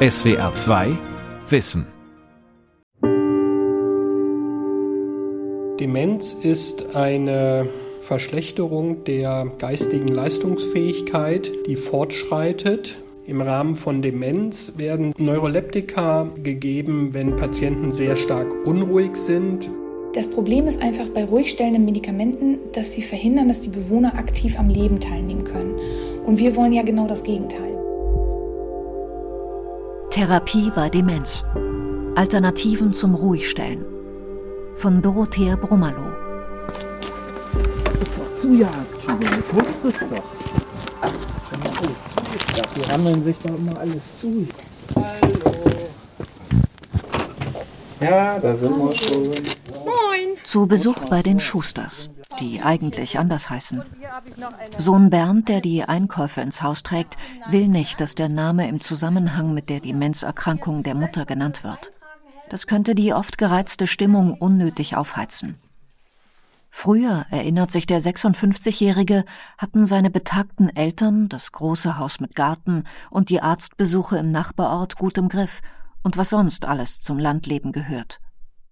SWR 2 Wissen. Demenz ist eine Verschlechterung der geistigen Leistungsfähigkeit, die fortschreitet. Im Rahmen von Demenz werden Neuroleptika gegeben, wenn Patienten sehr stark unruhig sind. Das Problem ist einfach bei ruhig stellenden Medikamenten, dass sie verhindern, dass die Bewohner aktiv am Leben teilnehmen können. Und wir wollen ja genau das Gegenteil. Therapie bei Demenz. Alternativen zum Ruhigstellen. Von Dorothea Brummerloh. Das ist doch Zujagdschuhe, ich wusste es doch. Schon mal alles zugeklappt. Die rammeln sich doch immer alles zu. Hallo. Ja, da sind wir schon. Zu Besuch bei den Schusters, die eigentlich anders heißen. Sohn Bernd, der die Einkäufe ins Haus trägt, will nicht, dass der Name im Zusammenhang mit der Demenzerkrankung der Mutter genannt wird. Das könnte die oft gereizte Stimmung unnötig aufheizen. Früher, erinnert sich der 56-Jährige, hatten seine betagten Eltern das große Haus mit Garten und die Arztbesuche im Nachbarort gut im Griff und was sonst alles zum Landleben gehört.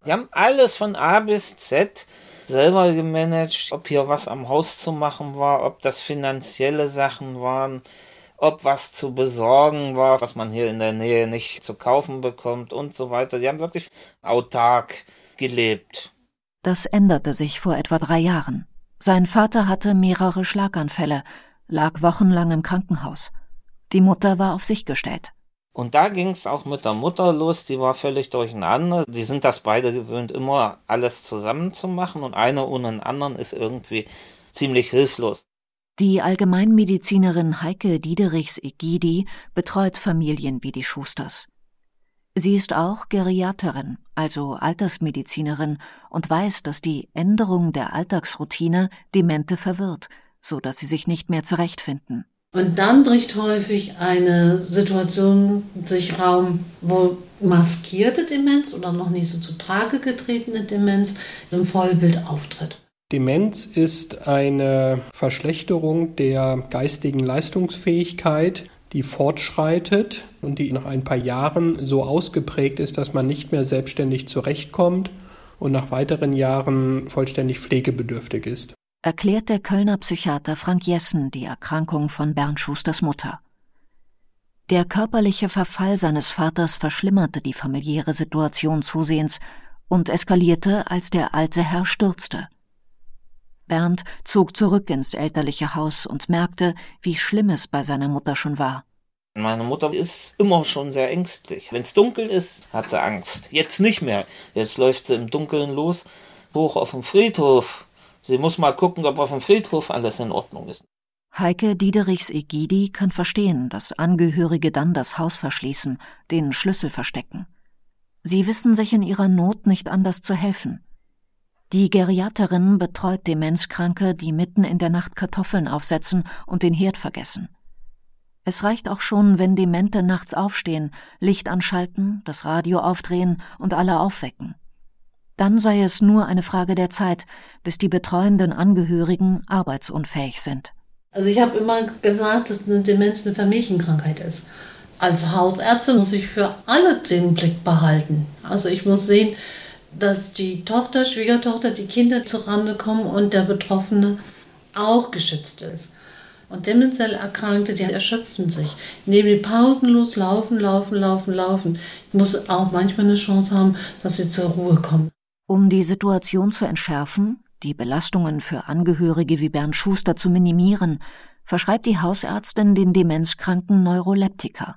Die haben alles von A bis Z selber gemanagt, ob hier was am Haus zu machen war, ob das finanzielle Sachen waren, ob was zu besorgen war, was man hier in der Nähe nicht zu kaufen bekommt und so weiter. Die haben wirklich autark gelebt. Das änderte sich vor etwa drei Jahren. Sein Vater hatte mehrere Schlaganfälle, lag wochenlang im Krankenhaus. Die Mutter war auf sich gestellt. Und da ging es auch mit der Mutter los, die war völlig durcheinander. Die sind das beide gewöhnt, immer alles zusammen zu machen und einer ohne den anderen ist irgendwie ziemlich hilflos. Die Allgemeinmedizinerin Heike Diederichs-Egidi betreut Familien wie die Schusters. Sie ist auch Geriaterin, also Altersmedizinerin, und weiß, dass die Änderung der Alltagsroutine Demente verwirrt, so dass sie sich nicht mehr zurechtfinden. Und dann bricht häufig eine Situation sich Raum, wo maskierte Demenz oder noch nicht so zu Trage getretene Demenz im Vollbild auftritt. Demenz ist eine Verschlechterung der geistigen Leistungsfähigkeit, die fortschreitet und die nach ein paar Jahren so ausgeprägt ist, dass man nicht mehr selbstständig zurechtkommt und nach weiteren Jahren vollständig pflegebedürftig ist erklärt der Kölner Psychiater Frank Jessen die Erkrankung von Bernd Schusters Mutter. Der körperliche Verfall seines Vaters verschlimmerte die familiäre Situation zusehends und eskalierte, als der alte Herr stürzte. Bernd zog zurück ins elterliche Haus und merkte, wie schlimm es bei seiner Mutter schon war. Meine Mutter ist immer schon sehr ängstlich. Wenn es dunkel ist, hat sie Angst. Jetzt nicht mehr. Jetzt läuft sie im Dunkeln los, hoch auf dem Friedhof, Sie muss mal gucken, ob auf dem Friedhof alles in Ordnung ist. Heike Diederichs Egidi kann verstehen, dass Angehörige dann das Haus verschließen, den Schlüssel verstecken. Sie wissen sich in ihrer Not nicht anders zu helfen. Die Geriaterin betreut Demenzkranke, die mitten in der Nacht Kartoffeln aufsetzen und den Herd vergessen. Es reicht auch schon, wenn Demente nachts aufstehen, Licht anschalten, das Radio aufdrehen und alle aufwecken. Dann sei es nur eine Frage der Zeit, bis die betreuenden Angehörigen arbeitsunfähig sind. Also ich habe immer gesagt, dass eine Demenz eine Familienkrankheit ist. Als Hausärztin muss ich für alle den Blick behalten. Also ich muss sehen, dass die Tochter, Schwiegertochter, die Kinder zurande kommen und der Betroffene auch geschützt ist. Und demenziell Erkrankte, die erschöpfen sich. Indem die pausenlos laufen, laufen, laufen, laufen. Ich muss auch manchmal eine Chance haben, dass sie zur Ruhe kommen. Um die Situation zu entschärfen, die Belastungen für Angehörige wie Bernd Schuster zu minimieren, verschreibt die Hausärztin den Demenzkranken Neuroleptika.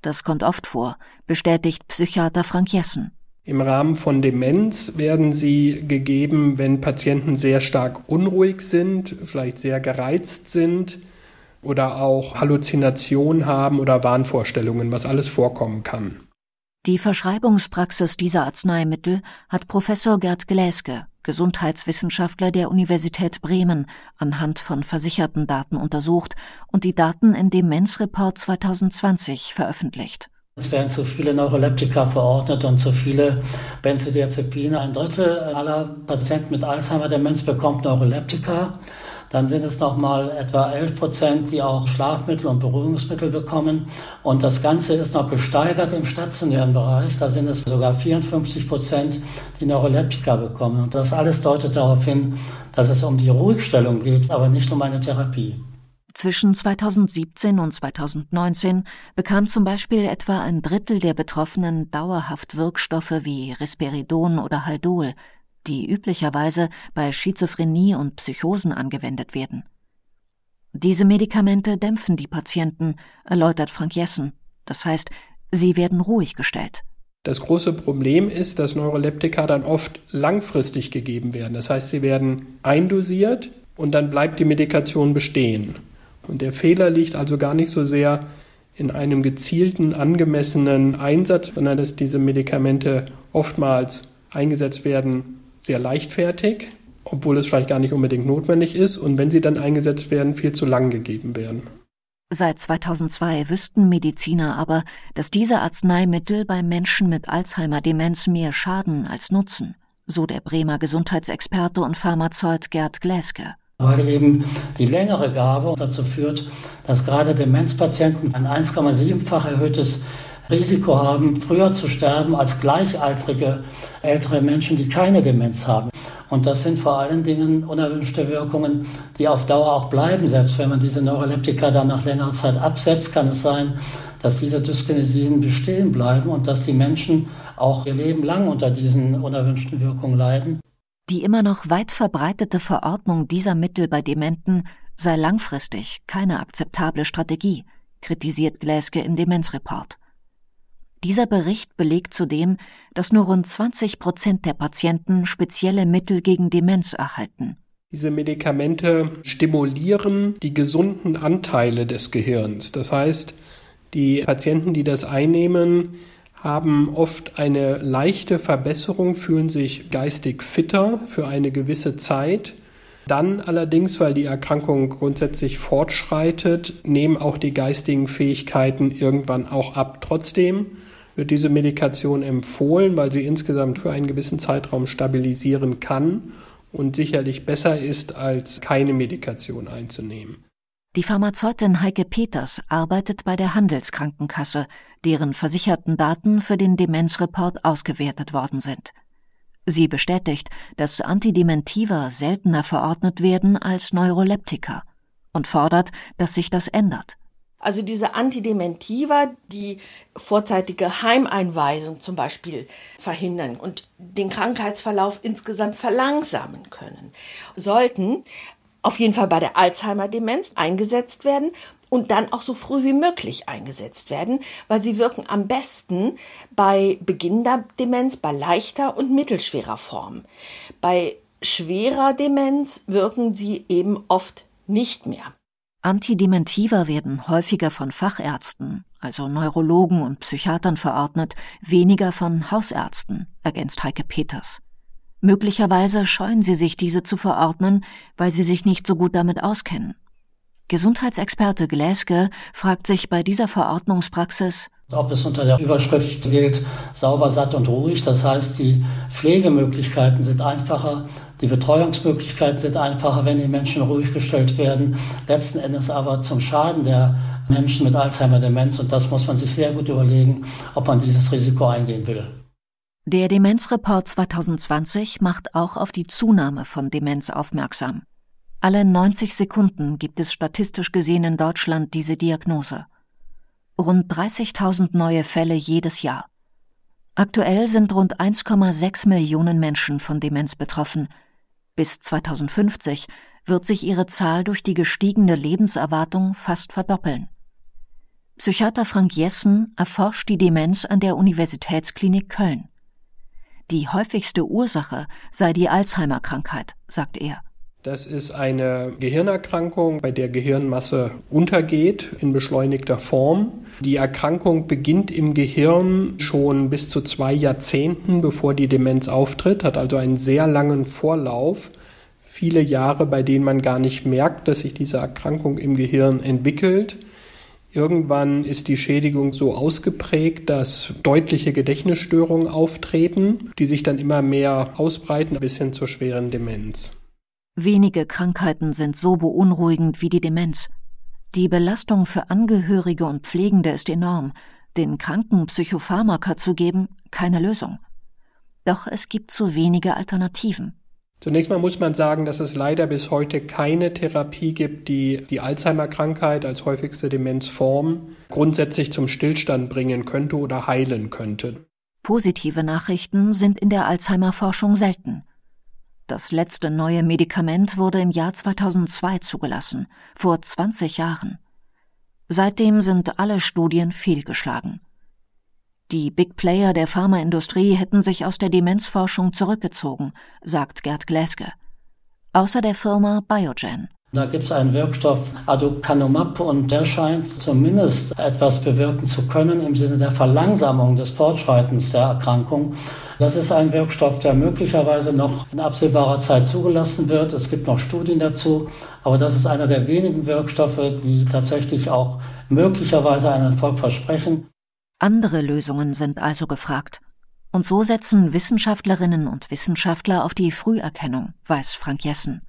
Das kommt oft vor, bestätigt Psychiater Frank Jessen. Im Rahmen von Demenz werden sie gegeben, wenn Patienten sehr stark unruhig sind, vielleicht sehr gereizt sind oder auch Halluzinationen haben oder Wahnvorstellungen, was alles vorkommen kann. Die Verschreibungspraxis dieser Arzneimittel hat Professor Gerd Gläske, Gesundheitswissenschaftler der Universität Bremen, anhand von versicherten Daten untersucht und die Daten in dem Demenzreport 2020 veröffentlicht. Es werden zu viele Neuroleptika verordnet und zu viele Benzodiazepine. Ein Drittel aller Patienten mit Alzheimer-Demenz bekommt Neuroleptika. Dann sind es nochmal etwa 11 Prozent, die auch Schlafmittel und Beruhigungsmittel bekommen. Und das Ganze ist noch gesteigert im stationären Bereich. Da sind es sogar 54 Prozent, die Neuroleptika bekommen. Und das alles deutet darauf hin, dass es um die Ruhigstellung geht, aber nicht um eine Therapie. Zwischen 2017 und 2019 bekam zum Beispiel etwa ein Drittel der Betroffenen dauerhaft Wirkstoffe wie Risperidon oder Haldol, die üblicherweise bei Schizophrenie und Psychosen angewendet werden. Diese Medikamente dämpfen die Patienten, erläutert Frank Jessen. Das heißt, sie werden ruhig gestellt. Das große Problem ist, dass Neuroleptika dann oft langfristig gegeben werden. Das heißt, sie werden eindosiert und dann bleibt die Medikation bestehen. Und der Fehler liegt also gar nicht so sehr in einem gezielten, angemessenen Einsatz, sondern dass diese Medikamente oftmals eingesetzt werden, sehr leichtfertig, obwohl es vielleicht gar nicht unbedingt notwendig ist und wenn sie dann eingesetzt werden, viel zu lang gegeben werden. Seit 2002 wüssten Mediziner aber, dass diese Arzneimittel bei Menschen mit Alzheimer-Demenz mehr schaden als nutzen, so der Bremer Gesundheitsexperte und Pharmazeut Gerd Gläske weil eben die längere Gabe dazu führt, dass gerade Demenzpatienten ein 1,7-fach erhöhtes Risiko haben, früher zu sterben als gleichaltrige ältere Menschen, die keine Demenz haben. Und das sind vor allen Dingen unerwünschte Wirkungen, die auf Dauer auch bleiben. Selbst wenn man diese Neuroleptika dann nach längerer Zeit absetzt, kann es sein, dass diese Dyskinesien bestehen bleiben und dass die Menschen auch ihr Leben lang unter diesen unerwünschten Wirkungen leiden. Die immer noch weit verbreitete Verordnung dieser Mittel bei Dementen sei langfristig keine akzeptable Strategie, kritisiert Gläske im Demenzreport. Dieser Bericht belegt zudem, dass nur rund 20 Prozent der Patienten spezielle Mittel gegen Demenz erhalten. Diese Medikamente stimulieren die gesunden Anteile des Gehirns. Das heißt, die Patienten, die das einnehmen, haben oft eine leichte Verbesserung, fühlen sich geistig fitter für eine gewisse Zeit. Dann allerdings, weil die Erkrankung grundsätzlich fortschreitet, nehmen auch die geistigen Fähigkeiten irgendwann auch ab. Trotzdem wird diese Medikation empfohlen, weil sie insgesamt für einen gewissen Zeitraum stabilisieren kann und sicherlich besser ist, als keine Medikation einzunehmen. Die Pharmazeutin Heike Peters arbeitet bei der Handelskrankenkasse, deren versicherten Daten für den Demenzreport ausgewertet worden sind. Sie bestätigt, dass Antidementiva seltener verordnet werden als Neuroleptika und fordert, dass sich das ändert. Also diese Antidementiva, die vorzeitige Heimeinweisung zum Beispiel verhindern und den Krankheitsverlauf insgesamt verlangsamen können, sollten auf jeden Fall bei der Alzheimer-Demenz eingesetzt werden und dann auch so früh wie möglich eingesetzt werden, weil sie wirken am besten bei beginnender Demenz, bei leichter und mittelschwerer Form. Bei schwerer Demenz wirken sie eben oft nicht mehr. Antidementiva werden häufiger von Fachärzten, also Neurologen und Psychiatern verordnet, weniger von Hausärzten, ergänzt Heike Peters. Möglicherweise scheuen sie sich, diese zu verordnen, weil sie sich nicht so gut damit auskennen. Gesundheitsexperte Gläske fragt sich bei dieser Verordnungspraxis, ob es unter der Überschrift gilt, sauber, satt und ruhig. Das heißt, die Pflegemöglichkeiten sind einfacher, die Betreuungsmöglichkeiten sind einfacher, wenn die Menschen ruhig gestellt werden. Letzten Endes aber zum Schaden der Menschen mit Alzheimer-Demenz. Und das muss man sich sehr gut überlegen, ob man dieses Risiko eingehen will. Der Demenzreport 2020 macht auch auf die Zunahme von Demenz aufmerksam. Alle 90 Sekunden gibt es statistisch gesehen in Deutschland diese Diagnose. Rund 30.000 neue Fälle jedes Jahr. Aktuell sind rund 1,6 Millionen Menschen von Demenz betroffen. Bis 2050 wird sich ihre Zahl durch die gestiegene Lebenserwartung fast verdoppeln. Psychiater Frank Jessen erforscht die Demenz an der Universitätsklinik Köln. Die häufigste Ursache sei die Alzheimer-Krankheit, sagt er. Das ist eine Gehirnerkrankung, bei der Gehirnmasse untergeht in beschleunigter Form. Die Erkrankung beginnt im Gehirn schon bis zu zwei Jahrzehnten, bevor die Demenz auftritt, hat also einen sehr langen Vorlauf. Viele Jahre, bei denen man gar nicht merkt, dass sich diese Erkrankung im Gehirn entwickelt. Irgendwann ist die Schädigung so ausgeprägt, dass deutliche Gedächtnisstörungen auftreten, die sich dann immer mehr ausbreiten bis hin zur schweren Demenz. Wenige Krankheiten sind so beunruhigend wie die Demenz. Die Belastung für Angehörige und Pflegende ist enorm. Den Kranken Psychopharmaka zu geben, keine Lösung. Doch es gibt zu wenige Alternativen. Zunächst mal muss man sagen, dass es leider bis heute keine Therapie gibt, die die Alzheimer-Krankheit als häufigste Demenzform grundsätzlich zum Stillstand bringen könnte oder heilen könnte. Positive Nachrichten sind in der Alzheimer-Forschung selten. Das letzte neue Medikament wurde im Jahr 2002 zugelassen, vor 20 Jahren. Seitdem sind alle Studien fehlgeschlagen. Die Big Player der Pharmaindustrie hätten sich aus der Demenzforschung zurückgezogen, sagt Gerd Gläske. Außer der Firma Biogen. Da gibt es einen Wirkstoff Aducanumab und der scheint zumindest etwas bewirken zu können im Sinne der Verlangsamung des Fortschreitens der Erkrankung. Das ist ein Wirkstoff, der möglicherweise noch in absehbarer Zeit zugelassen wird. Es gibt noch Studien dazu, aber das ist einer der wenigen Wirkstoffe, die tatsächlich auch möglicherweise einen Erfolg versprechen. Andere Lösungen sind also gefragt. Und so setzen Wissenschaftlerinnen und Wissenschaftler auf die Früherkennung, weiß Frank Jessen.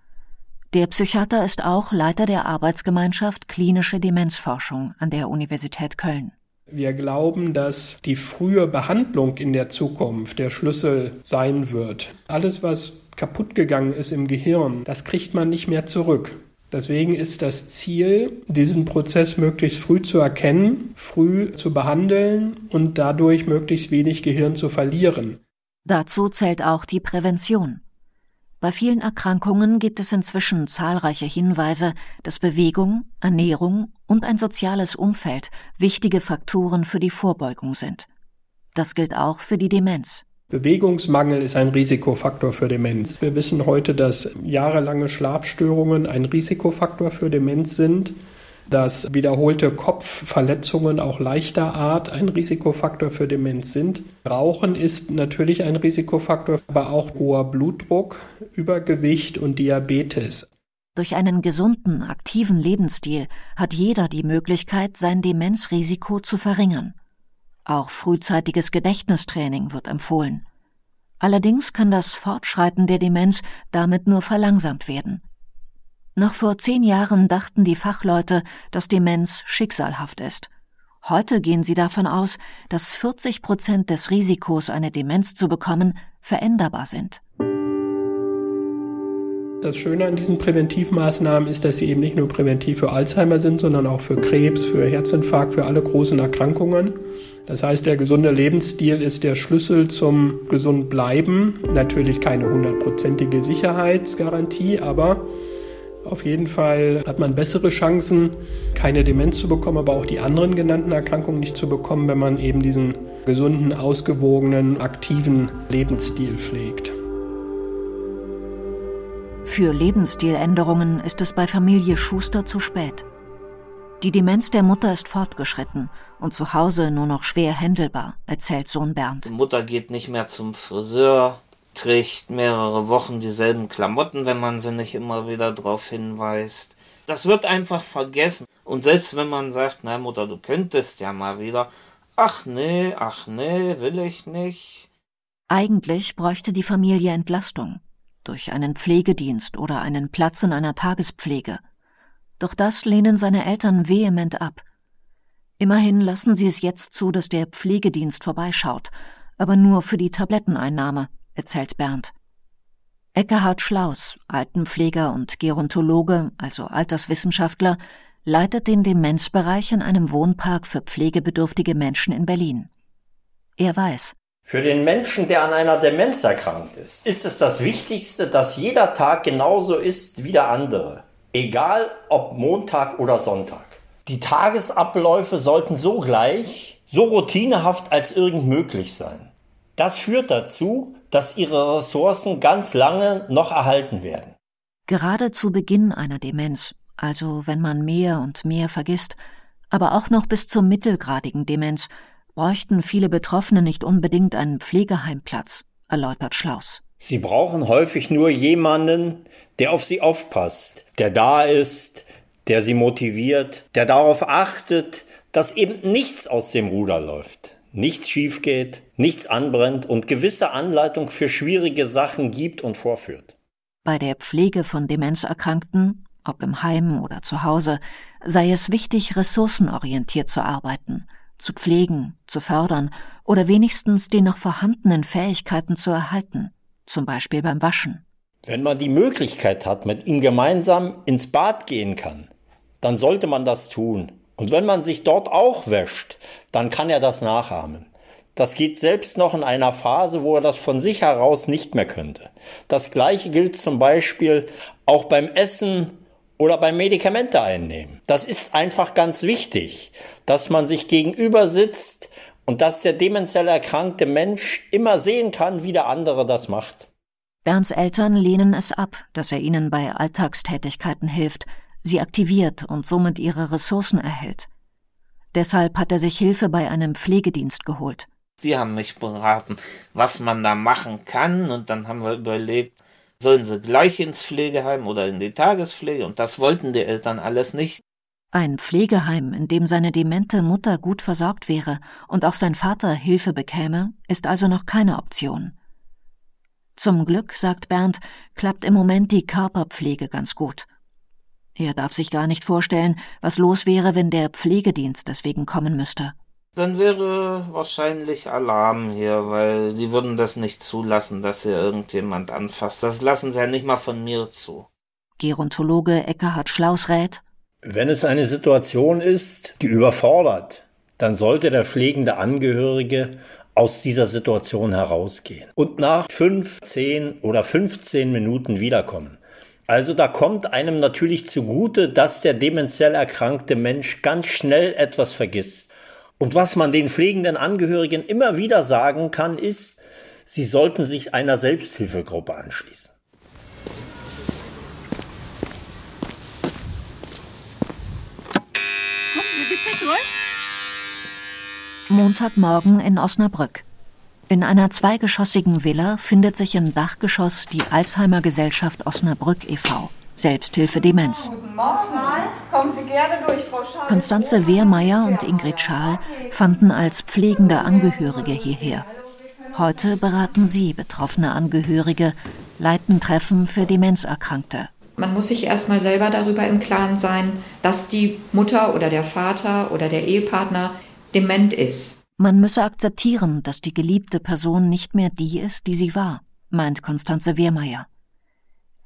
Der Psychiater ist auch Leiter der Arbeitsgemeinschaft Klinische Demenzforschung an der Universität Köln. Wir glauben, dass die frühe Behandlung in der Zukunft der Schlüssel sein wird. Alles, was kaputt gegangen ist im Gehirn, das kriegt man nicht mehr zurück. Deswegen ist das Ziel, diesen Prozess möglichst früh zu erkennen, früh zu behandeln und dadurch möglichst wenig Gehirn zu verlieren. Dazu zählt auch die Prävention. Bei vielen Erkrankungen gibt es inzwischen zahlreiche Hinweise, dass Bewegung, Ernährung und ein soziales Umfeld wichtige Faktoren für die Vorbeugung sind. Das gilt auch für die Demenz. Bewegungsmangel ist ein Risikofaktor für Demenz. Wir wissen heute, dass jahrelange Schlafstörungen ein Risikofaktor für Demenz sind dass wiederholte Kopfverletzungen auch leichter Art ein Risikofaktor für Demenz sind. Rauchen ist natürlich ein Risikofaktor, aber auch hoher Blutdruck, Übergewicht und Diabetes. Durch einen gesunden, aktiven Lebensstil hat jeder die Möglichkeit, sein Demenzrisiko zu verringern. Auch frühzeitiges Gedächtnistraining wird empfohlen. Allerdings kann das Fortschreiten der Demenz damit nur verlangsamt werden. Noch vor zehn Jahren dachten die Fachleute, dass Demenz schicksalhaft ist. Heute gehen sie davon aus, dass 40 Prozent des Risikos, eine Demenz zu bekommen, veränderbar sind. Das Schöne an diesen Präventivmaßnahmen ist, dass sie eben nicht nur präventiv für Alzheimer sind, sondern auch für Krebs, für Herzinfarkt, für alle großen Erkrankungen. Das heißt, der gesunde Lebensstil ist der Schlüssel zum gesund bleiben. Natürlich keine hundertprozentige Sicherheitsgarantie, aber auf jeden Fall hat man bessere Chancen, keine Demenz zu bekommen, aber auch die anderen genannten Erkrankungen nicht zu bekommen, wenn man eben diesen gesunden, ausgewogenen, aktiven Lebensstil pflegt. Für Lebensstiländerungen ist es bei Familie Schuster zu spät. Die Demenz der Mutter ist fortgeschritten und zu Hause nur noch schwer händelbar, erzählt Sohn Bernd. Die Mutter geht nicht mehr zum Friseur, trägt mehrere Wochen dieselben Klamotten, wenn man sie nicht immer wieder darauf hinweist. Das wird einfach vergessen. Und selbst wenn man sagt, na Mutter, du könntest ja mal wieder, ach nee, ach nee, will ich nicht. Eigentlich bräuchte die Familie Entlastung durch einen Pflegedienst oder einen Platz in einer Tagespflege. Doch das lehnen seine Eltern vehement ab. Immerhin lassen sie es jetzt zu, dass der Pflegedienst vorbeischaut, aber nur für die Tabletteneinnahme, erzählt Bernd. Eckehard Schlaus, Altenpfleger und Gerontologe, also Alterswissenschaftler, leitet den Demenzbereich in einem Wohnpark für pflegebedürftige Menschen in Berlin. Er weiß, für den Menschen, der an einer Demenz erkrankt ist, ist es das Wichtigste, dass jeder Tag genauso ist wie der andere. Egal ob Montag oder Sonntag. Die Tagesabläufe sollten so gleich, so routinehaft als irgend möglich sein. Das führt dazu, dass ihre Ressourcen ganz lange noch erhalten werden. Gerade zu Beginn einer Demenz, also wenn man mehr und mehr vergisst, aber auch noch bis zur mittelgradigen Demenz, bräuchten viele Betroffene nicht unbedingt einen Pflegeheimplatz, erläutert Schlaus. Sie brauchen häufig nur jemanden, der auf sie aufpasst, der da ist, der sie motiviert, der darauf achtet, dass eben nichts aus dem Ruder läuft nichts schief geht, nichts anbrennt und gewisse Anleitung für schwierige Sachen gibt und vorführt. Bei der Pflege von Demenzerkrankten, ob im Heim oder zu Hause, sei es wichtig, ressourcenorientiert zu arbeiten, zu pflegen, zu fördern oder wenigstens die noch vorhandenen Fähigkeiten zu erhalten, zum Beispiel beim Waschen. Wenn man die Möglichkeit hat, mit ihm gemeinsam ins Bad gehen kann, dann sollte man das tun. Und wenn man sich dort auch wäscht, dann kann er das nachahmen. Das geht selbst noch in einer Phase, wo er das von sich heraus nicht mehr könnte. Das gleiche gilt zum Beispiel auch beim Essen oder beim Medikamente einnehmen. Das ist einfach ganz wichtig, dass man sich gegenüber sitzt und dass der demenziell erkrankte Mensch immer sehen kann, wie der andere das macht. Bernds Eltern lehnen es ab, dass er ihnen bei Alltagstätigkeiten hilft, sie aktiviert und somit ihre Ressourcen erhält. Deshalb hat er sich Hilfe bei einem Pflegedienst geholt. Die haben mich beraten, was man da machen kann und dann haben wir überlegt, sollen sie gleich ins Pflegeheim oder in die Tagespflege und das wollten die Eltern alles nicht. Ein Pflegeheim, in dem seine demente Mutter gut versorgt wäre und auch sein Vater Hilfe bekäme, ist also noch keine Option. Zum Glück, sagt Bernd, klappt im Moment die Körperpflege ganz gut. Er darf sich gar nicht vorstellen, was los wäre, wenn der Pflegedienst deswegen kommen müsste. Dann wäre wahrscheinlich Alarm hier, weil sie würden das nicht zulassen, dass hier irgendjemand anfasst. Das lassen sie ja nicht mal von mir zu. Gerontologe Eckhard Schlaus rät. Wenn es eine Situation ist, die überfordert, dann sollte der pflegende Angehörige aus dieser Situation herausgehen und nach fünf, zehn oder 15 Minuten wiederkommen. Also da kommt einem natürlich zugute, dass der demenziell erkrankte Mensch ganz schnell etwas vergisst. Und was man den pflegenden Angehörigen immer wieder sagen kann, ist, sie sollten sich einer Selbsthilfegruppe anschließen. Montagmorgen in Osnabrück. In einer zweigeschossigen Villa findet sich im Dachgeschoss die Alzheimer Gesellschaft Osnabrück e.V. Selbsthilfe Demenz. Guten Morgen. Kommen Sie gerne durch, Frau Schal. Konstanze Wehrmeier und Ingrid Schaal fanden als pflegende Angehörige hierher. Heute beraten sie betroffene Angehörige, leiten Treffen für Demenzerkrankte. Man muss sich erstmal selber darüber im Klaren sein, dass die Mutter oder der Vater oder der Ehepartner dement ist. Man müsse akzeptieren, dass die geliebte Person nicht mehr die ist, die sie war, meint Konstanze Wehrmeier.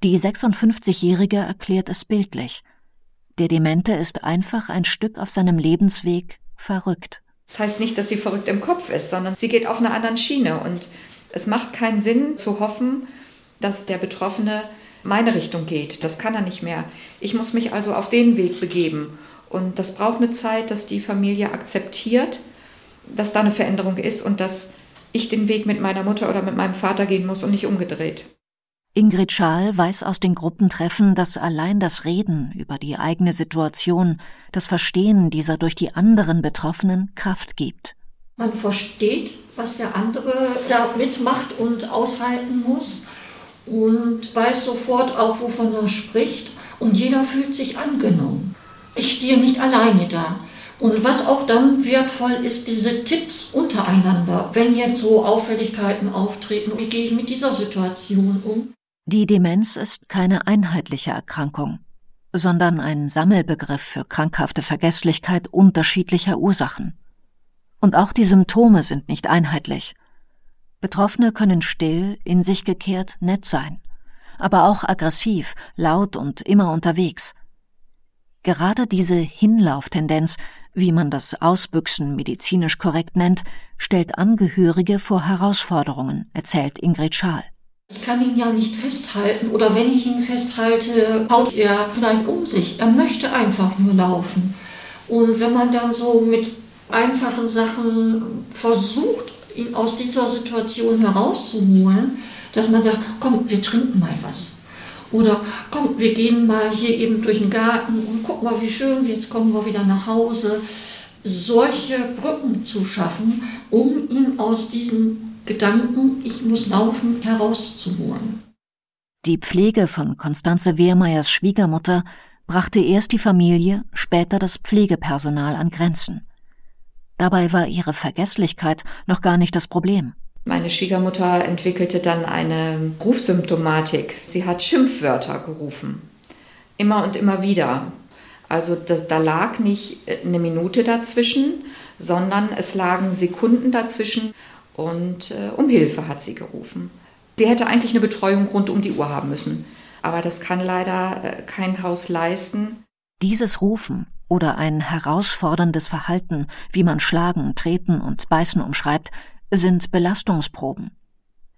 Die 56-Jährige erklärt es bildlich. Der Demente ist einfach ein Stück auf seinem Lebensweg verrückt. Das heißt nicht, dass sie verrückt im Kopf ist, sondern sie geht auf einer anderen Schiene. Und es macht keinen Sinn zu hoffen, dass der Betroffene meine Richtung geht. Das kann er nicht mehr. Ich muss mich also auf den Weg begeben. Und das braucht eine Zeit, dass die Familie akzeptiert, dass da eine Veränderung ist und dass ich den Weg mit meiner Mutter oder mit meinem Vater gehen muss und nicht umgedreht. Ingrid Schaal weiß aus den Gruppentreffen, dass allein das Reden über die eigene Situation, das Verstehen dieser durch die anderen Betroffenen Kraft gibt. Man versteht, was der andere da mitmacht und aushalten muss und weiß sofort auch, wovon er spricht und jeder fühlt sich angenommen ich stehe nicht alleine da. Und was auch dann wertvoll ist, diese Tipps untereinander, wenn jetzt so Auffälligkeiten auftreten, wie gehe ich mit dieser Situation um? Die Demenz ist keine einheitliche Erkrankung, sondern ein Sammelbegriff für krankhafte Vergesslichkeit unterschiedlicher Ursachen. Und auch die Symptome sind nicht einheitlich. Betroffene können still, in sich gekehrt, nett sein, aber auch aggressiv, laut und immer unterwegs – Gerade diese Hinlauftendenz, wie man das Ausbüchsen medizinisch korrekt nennt, stellt Angehörige vor Herausforderungen, erzählt Ingrid Schaal. Ich kann ihn ja nicht festhalten oder wenn ich ihn festhalte, haut er vielleicht um sich. Er möchte einfach nur laufen. Und wenn man dann so mit einfachen Sachen versucht, ihn aus dieser Situation herauszuholen, dass man sagt, komm, wir trinken mal was. Oder komm, wir gehen mal hier eben durch den Garten und guck mal, wie schön, jetzt kommen wir wieder nach Hause. Solche Brücken zu schaffen, um ihn aus diesen Gedanken, ich muss laufen, herauszuholen. Die Pflege von Konstanze Wehrmeyers Schwiegermutter brachte erst die Familie, später das Pflegepersonal an Grenzen. Dabei war ihre Vergesslichkeit noch gar nicht das Problem. Meine Schwiegermutter entwickelte dann eine Rufsymptomatik. Sie hat Schimpfwörter gerufen. Immer und immer wieder. Also das, da lag nicht eine Minute dazwischen, sondern es lagen Sekunden dazwischen und äh, um Hilfe hat sie gerufen. Sie hätte eigentlich eine Betreuung rund um die Uhr haben müssen, aber das kann leider äh, kein Haus leisten. Dieses Rufen oder ein herausforderndes Verhalten, wie man Schlagen, Treten und Beißen umschreibt, sind Belastungsproben.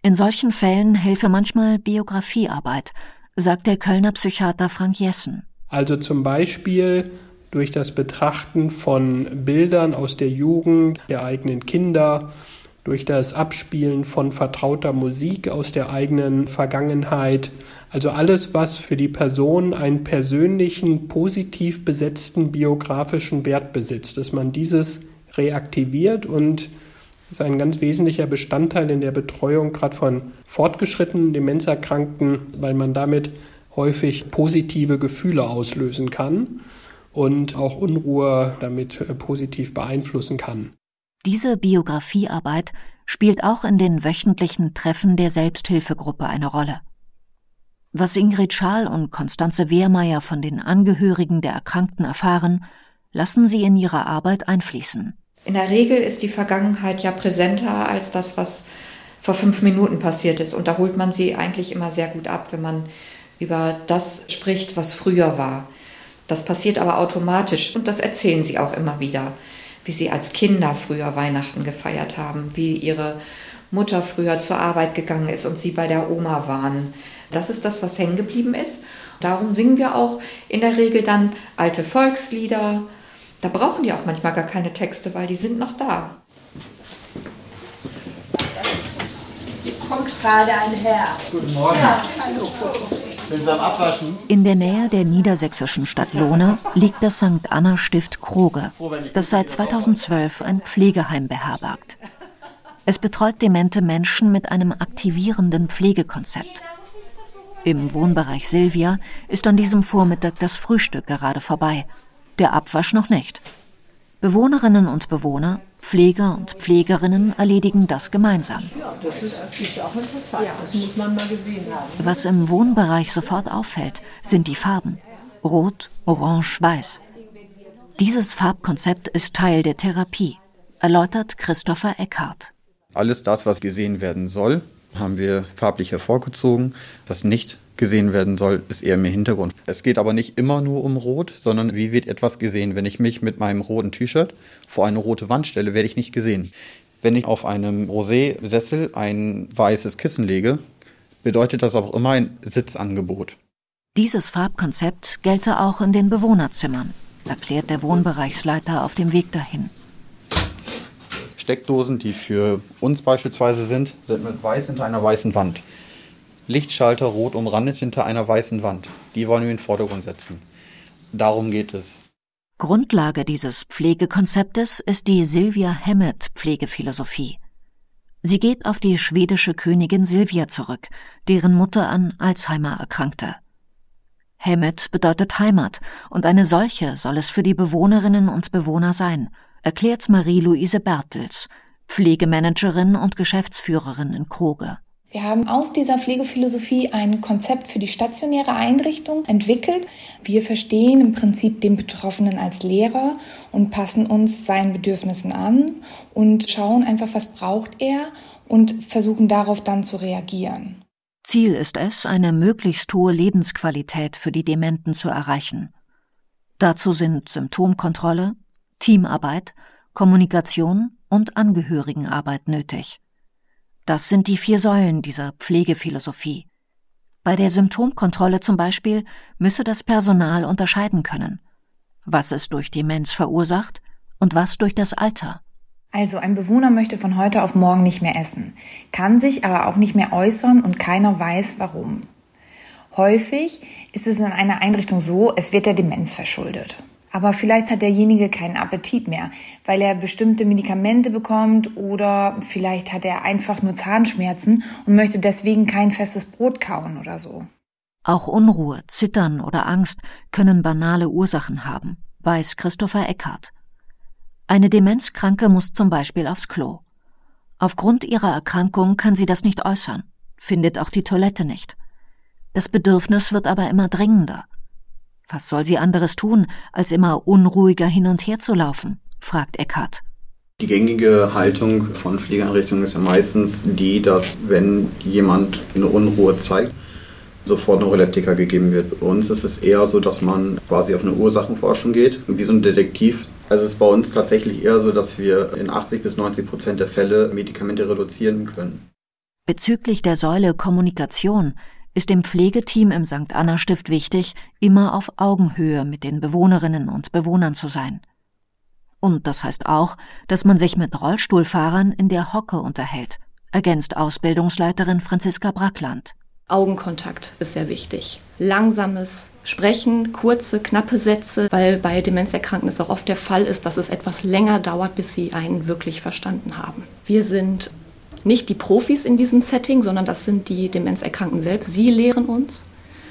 In solchen Fällen helfe manchmal Biografiearbeit, sagt der Kölner Psychiater Frank Jessen. Also zum Beispiel durch das Betrachten von Bildern aus der Jugend, der eigenen Kinder, durch das Abspielen von vertrauter Musik aus der eigenen Vergangenheit. Also alles, was für die Person einen persönlichen, positiv besetzten biografischen Wert besitzt, dass man dieses reaktiviert und ist ein ganz wesentlicher Bestandteil in der Betreuung gerade von fortgeschrittenen Demenzerkrankten, weil man damit häufig positive Gefühle auslösen kann und auch Unruhe damit äh, positiv beeinflussen kann. Diese Biografiearbeit spielt auch in den wöchentlichen Treffen der Selbsthilfegruppe eine Rolle. Was Ingrid Schaal und Konstanze Wehrmeier von den Angehörigen der Erkrankten erfahren, lassen sie in ihre Arbeit einfließen. In der Regel ist die Vergangenheit ja präsenter als das, was vor fünf Minuten passiert ist. Und da holt man sie eigentlich immer sehr gut ab, wenn man über das spricht, was früher war. Das passiert aber automatisch und das erzählen sie auch immer wieder wie sie als Kinder früher Weihnachten gefeiert haben, wie ihre Mutter früher zur Arbeit gegangen ist und sie bei der Oma waren. Das ist das, was hängen geblieben ist. Darum singen wir auch in der Regel dann alte Volkslieder. Da brauchen die auch manchmal gar keine Texte, weil die sind noch da. Hier kommt gerade ein Herr. Guten Morgen. Ja, hallo. Sind Sie am Abwaschen? In der Nähe der niedersächsischen Stadt Lohne liegt das St. Anna Stift Kroge, das seit 2012 ein Pflegeheim beherbergt. Es betreut demente Menschen mit einem aktivierenden Pflegekonzept. Im Wohnbereich Silvia ist an diesem Vormittag das Frühstück gerade vorbei, der Abwasch noch nicht. Bewohnerinnen und Bewohner Pfleger und Pflegerinnen erledigen das gemeinsam. Ja, das ist, ist auch interessant. Ja. Das muss man mal gesehen haben. Was im Wohnbereich sofort auffällt, sind die Farben. Rot, Orange, Weiß. Dieses Farbkonzept ist Teil der Therapie, erläutert Christopher Eckhardt. Alles das, was gesehen werden soll, haben wir farblich hervorgezogen. Was nicht gesehen werden soll, ist eher im Hintergrund. Es geht aber nicht immer nur um Rot, sondern wie wird etwas gesehen. Wenn ich mich mit meinem roten T-Shirt vor eine rote Wand stelle, werde ich nicht gesehen. Wenn ich auf einem Rosé-Sessel ein weißes Kissen lege, bedeutet das auch immer ein Sitzangebot. Dieses Farbkonzept gelte auch in den Bewohnerzimmern, erklärt der Wohnbereichsleiter auf dem Weg dahin. Steckdosen, die für uns beispielsweise sind, sind mit weiß hinter einer weißen Wand. Lichtschalter rot umrandet hinter einer weißen Wand. Die wollen wir in den Vordergrund setzen. Darum geht es. Grundlage dieses Pflegekonzeptes ist die Sylvia Hammett Pflegephilosophie. Sie geht auf die schwedische Königin Silvia zurück, deren Mutter an Alzheimer erkrankte. Hammett bedeutet Heimat, und eine solche soll es für die Bewohnerinnen und Bewohner sein, erklärt Marie-Louise Bertels, Pflegemanagerin und Geschäftsführerin in Kroge. Wir haben aus dieser Pflegephilosophie ein Konzept für die stationäre Einrichtung entwickelt. Wir verstehen im Prinzip den Betroffenen als Lehrer und passen uns seinen Bedürfnissen an und schauen einfach, was braucht er und versuchen darauf dann zu reagieren. Ziel ist es, eine möglichst hohe Lebensqualität für die Dementen zu erreichen. Dazu sind Symptomkontrolle, Teamarbeit, Kommunikation und Angehörigenarbeit nötig. Das sind die vier Säulen dieser Pflegephilosophie. Bei der Symptomkontrolle zum Beispiel müsse das Personal unterscheiden können, was es durch Demenz verursacht und was durch das Alter. Also ein Bewohner möchte von heute auf morgen nicht mehr essen, kann sich aber auch nicht mehr äußern und keiner weiß warum. Häufig ist es in einer Einrichtung so, es wird der Demenz verschuldet. Aber vielleicht hat derjenige keinen Appetit mehr, weil er bestimmte Medikamente bekommt oder vielleicht hat er einfach nur Zahnschmerzen und möchte deswegen kein festes Brot kauen oder so. Auch Unruhe, Zittern oder Angst können banale Ursachen haben, weiß Christopher Eckhardt. Eine Demenzkranke muss zum Beispiel aufs Klo. Aufgrund ihrer Erkrankung kann sie das nicht äußern, findet auch die Toilette nicht. Das Bedürfnis wird aber immer dringender. Was soll sie anderes tun, als immer unruhiger hin und her zu laufen? fragt Eckhart. Die gängige Haltung von Pflegeeinrichtungen ist ja meistens die, dass wenn jemand eine Unruhe zeigt, sofort eine Roulette gegeben wird. Bei uns ist es eher so, dass man quasi auf eine Ursachenforschung geht, wie so ein Detektiv. Also es ist bei uns tatsächlich eher so, dass wir in 80 bis 90 Prozent der Fälle Medikamente reduzieren können. Bezüglich der Säule Kommunikation ist dem Pflegeteam im St. Anna Stift wichtig, immer auf Augenhöhe mit den Bewohnerinnen und Bewohnern zu sein. Und das heißt auch, dass man sich mit Rollstuhlfahrern in der Hocke unterhält, ergänzt Ausbildungsleiterin Franziska Brackland. Augenkontakt ist sehr wichtig. Langsames Sprechen, kurze, knappe Sätze, weil bei Demenzerkrankten es auch oft der Fall ist, dass es etwas länger dauert, bis sie einen wirklich verstanden haben. Wir sind nicht die Profis in diesem Setting, sondern das sind die Demenzerkrankten selbst. Sie lehren uns,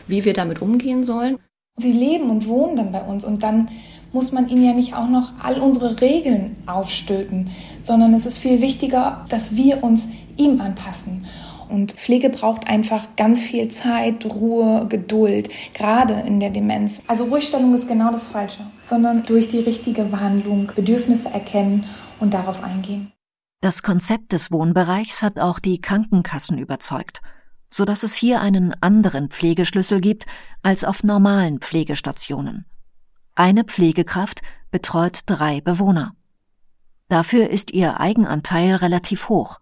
wie wir damit umgehen sollen. Sie leben und wohnen dann bei uns und dann muss man ihnen ja nicht auch noch all unsere Regeln aufstülpen, sondern es ist viel wichtiger, dass wir uns ihm anpassen. Und Pflege braucht einfach ganz viel Zeit, Ruhe, Geduld, gerade in der Demenz. Also Ruhigstellung ist genau das Falsche, sondern durch die richtige Behandlung Bedürfnisse erkennen und darauf eingehen. Das Konzept des Wohnbereichs hat auch die Krankenkassen überzeugt, so dass es hier einen anderen Pflegeschlüssel gibt als auf normalen Pflegestationen. Eine Pflegekraft betreut drei Bewohner. Dafür ist ihr Eigenanteil relativ hoch.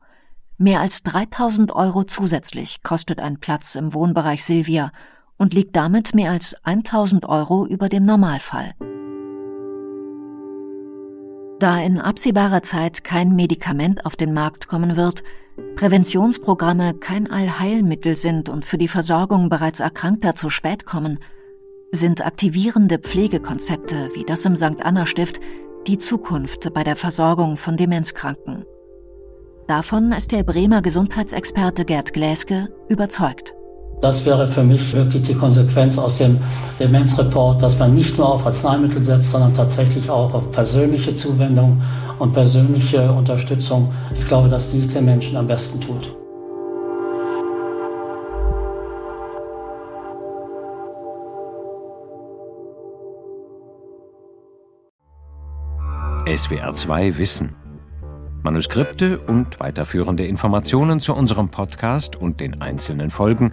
Mehr als 3000 Euro zusätzlich kostet ein Platz im Wohnbereich Silvia und liegt damit mehr als 1000 Euro über dem Normalfall. Da in absehbarer Zeit kein Medikament auf den Markt kommen wird, Präventionsprogramme kein Allheilmittel sind und für die Versorgung bereits Erkrankter zu spät kommen, sind aktivierende Pflegekonzepte wie das im St. Anna Stift die Zukunft bei der Versorgung von Demenzkranken. Davon ist der Bremer Gesundheitsexperte Gerd Gläske überzeugt. Das wäre für mich wirklich die Konsequenz aus dem Demenzreport, dass man nicht nur auf Arzneimittel setzt, sondern tatsächlich auch auf persönliche Zuwendung und persönliche Unterstützung. Ich glaube, dass dies den Menschen am besten tut. SWR 2 Wissen. Manuskripte und weiterführende Informationen zu unserem Podcast und den einzelnen Folgen